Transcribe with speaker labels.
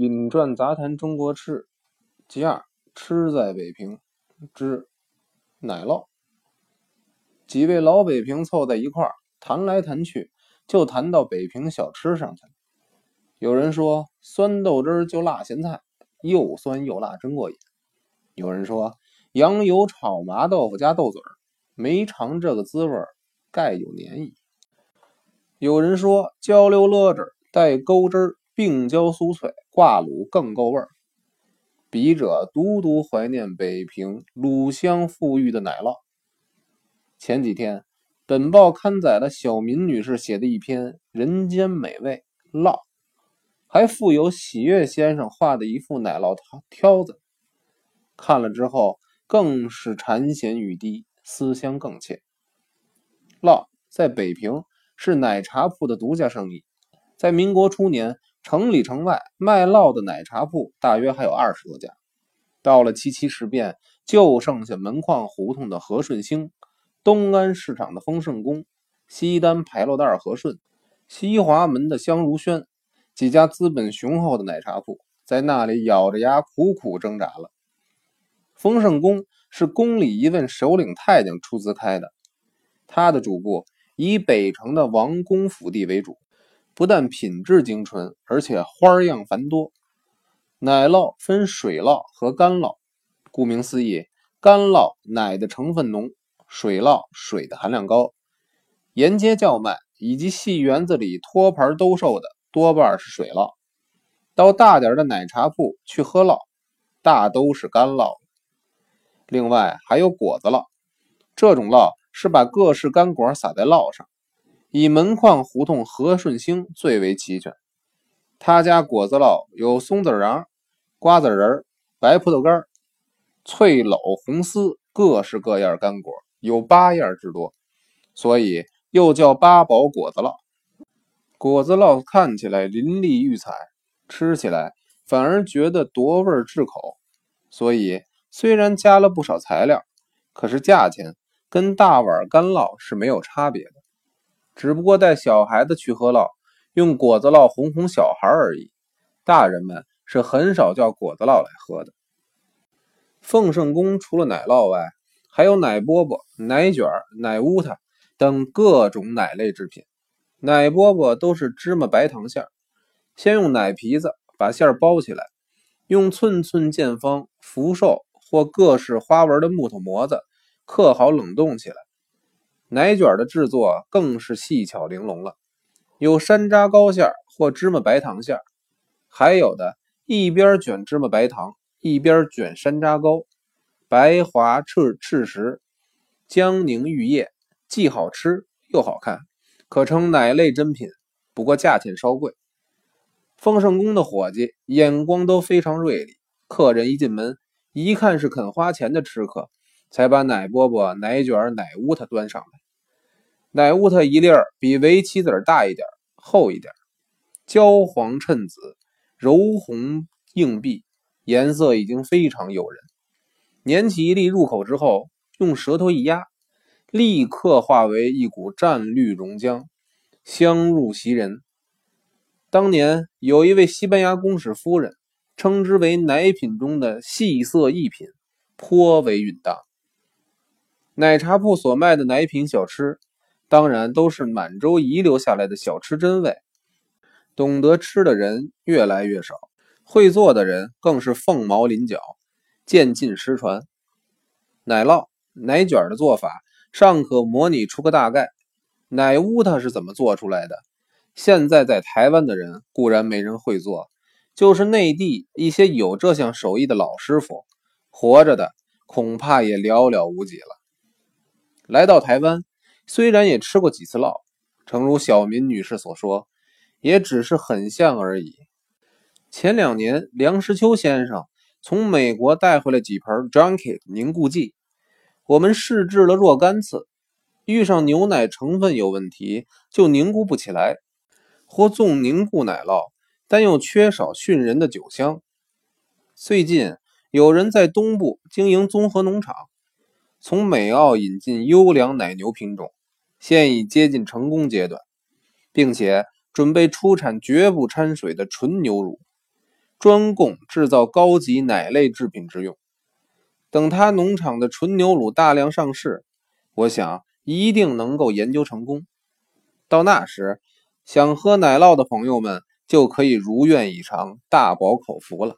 Speaker 1: 饮馔杂谈中国吃，其二吃在北平之奶酪。几位老北平凑在一块儿谈来谈去，就谈到北平小吃上去了。有人说酸豆汁儿就辣咸菜，又酸又辣，真过瘾。有人说羊油炒麻豆腐加豆嘴儿，没尝这个滋味儿，盖有年矣。有人说焦溜勒着带勾汁儿。病娇酥脆，挂卤更够味儿。笔者独独怀念北平卤香馥郁的奶酪。前几天，本报刊载了小民女士写的一篇《人间美味酪》，还附有喜悦先生画的一副奶酪挑子。看了之后，更是馋涎欲滴，思乡更切。酪在北平是奶茶铺的独家生意，在民国初年。城里城外卖烙的奶茶铺大约还有二十多家。到了七七事变，就剩下门框胡同的和顺兴、东安市场的丰盛宫、西单牌楼的二和顺、西华门的香如轩几家资本雄厚的奶茶铺，在那里咬着牙苦苦挣扎了。丰盛宫是宫里一位首领太监出资开的，他的主顾以北城的王公府地为主。不但品质精纯，而且花样繁多。奶酪分水酪和干酪，顾名思义，干酪奶的成分浓，水酪水的含量高。沿街叫卖以及戏园子里托盘兜售的多半是水酪，到大点的奶茶铺去喝酪，大都是干酪。另外还有果子酪，这种酪是把各式干果撒在酪上。以门框胡同和顺兴最为齐全，他家果子烙有松子瓤、瓜子仁、白葡萄干、脆篓、红丝，各式各样干果有八样之多，所以又叫八宝果子烙。果子烙看起来淋漓欲彩，吃起来反而觉得夺味治口，所以虽然加了不少材料，可是价钱跟大碗干酪是没有差别的。只不过带小孩子去喝酪，用果子酪哄哄小孩而已。大人们是很少叫果子酪来喝的。奉圣宫除了奶酪外，还有奶饽饽、奶卷、奶乌塔等各种奶类制品。奶饽饽都是芝麻白糖馅儿，先用奶皮子把馅儿包起来，用寸寸见方、福寿或各式花纹的木头模子刻好，冷冻起来。奶卷的制作更是细巧玲珑了，有山楂糕馅或芝麻白糖馅还有的一边卷芝麻白糖，一边卷山楂糕，白滑赤赤实，江宁玉液，既好吃又好看，可称奶类珍品。不过价钱稍贵。丰盛宫的伙计眼光都非常锐利，客人一进门，一看是肯花钱的吃客，才把奶饽饽、奶卷、奶乌它端上来。奶乌它一粒儿比围棋子大一点，厚一点，焦黄衬紫，柔红硬碧，颜色已经非常诱人。捻起一粒入口之后，用舌头一压，立刻化为一股湛绿溶浆，香入袭人。当年有一位西班牙公使夫人，称之为奶品中的细色一品，颇为允当。奶茶铺所卖的奶品小吃。当然都是满洲遗留下来的小吃真味，懂得吃的人越来越少，会做的人更是凤毛麟角，渐进失传。奶酪、奶卷的做法尚可模拟出个大概，奶乌它是怎么做出来的？现在在台湾的人固然没人会做，就是内地一些有这项手艺的老师傅，活着的恐怕也寥寥无几了。来到台湾。虽然也吃过几次烙，诚如小民女士所说，也只是很像而已。前两年，梁实秋先生从美国带回来几盆 Junket 凝固剂，我们试制了若干次，遇上牛奶成分有问题就凝固不起来，或纵凝固奶酪，但又缺少训人的酒香。最近有人在东部经营综合农场，从美澳引进优良奶牛品种。现已接近成功阶段，并且准备出产绝不掺水的纯牛乳。专供制造高级奶类制品之用。等他农场的纯牛乳大量上市，我想一定能够研究成功。到那时，想喝奶酪的朋友们就可以如愿以偿，大饱口福了。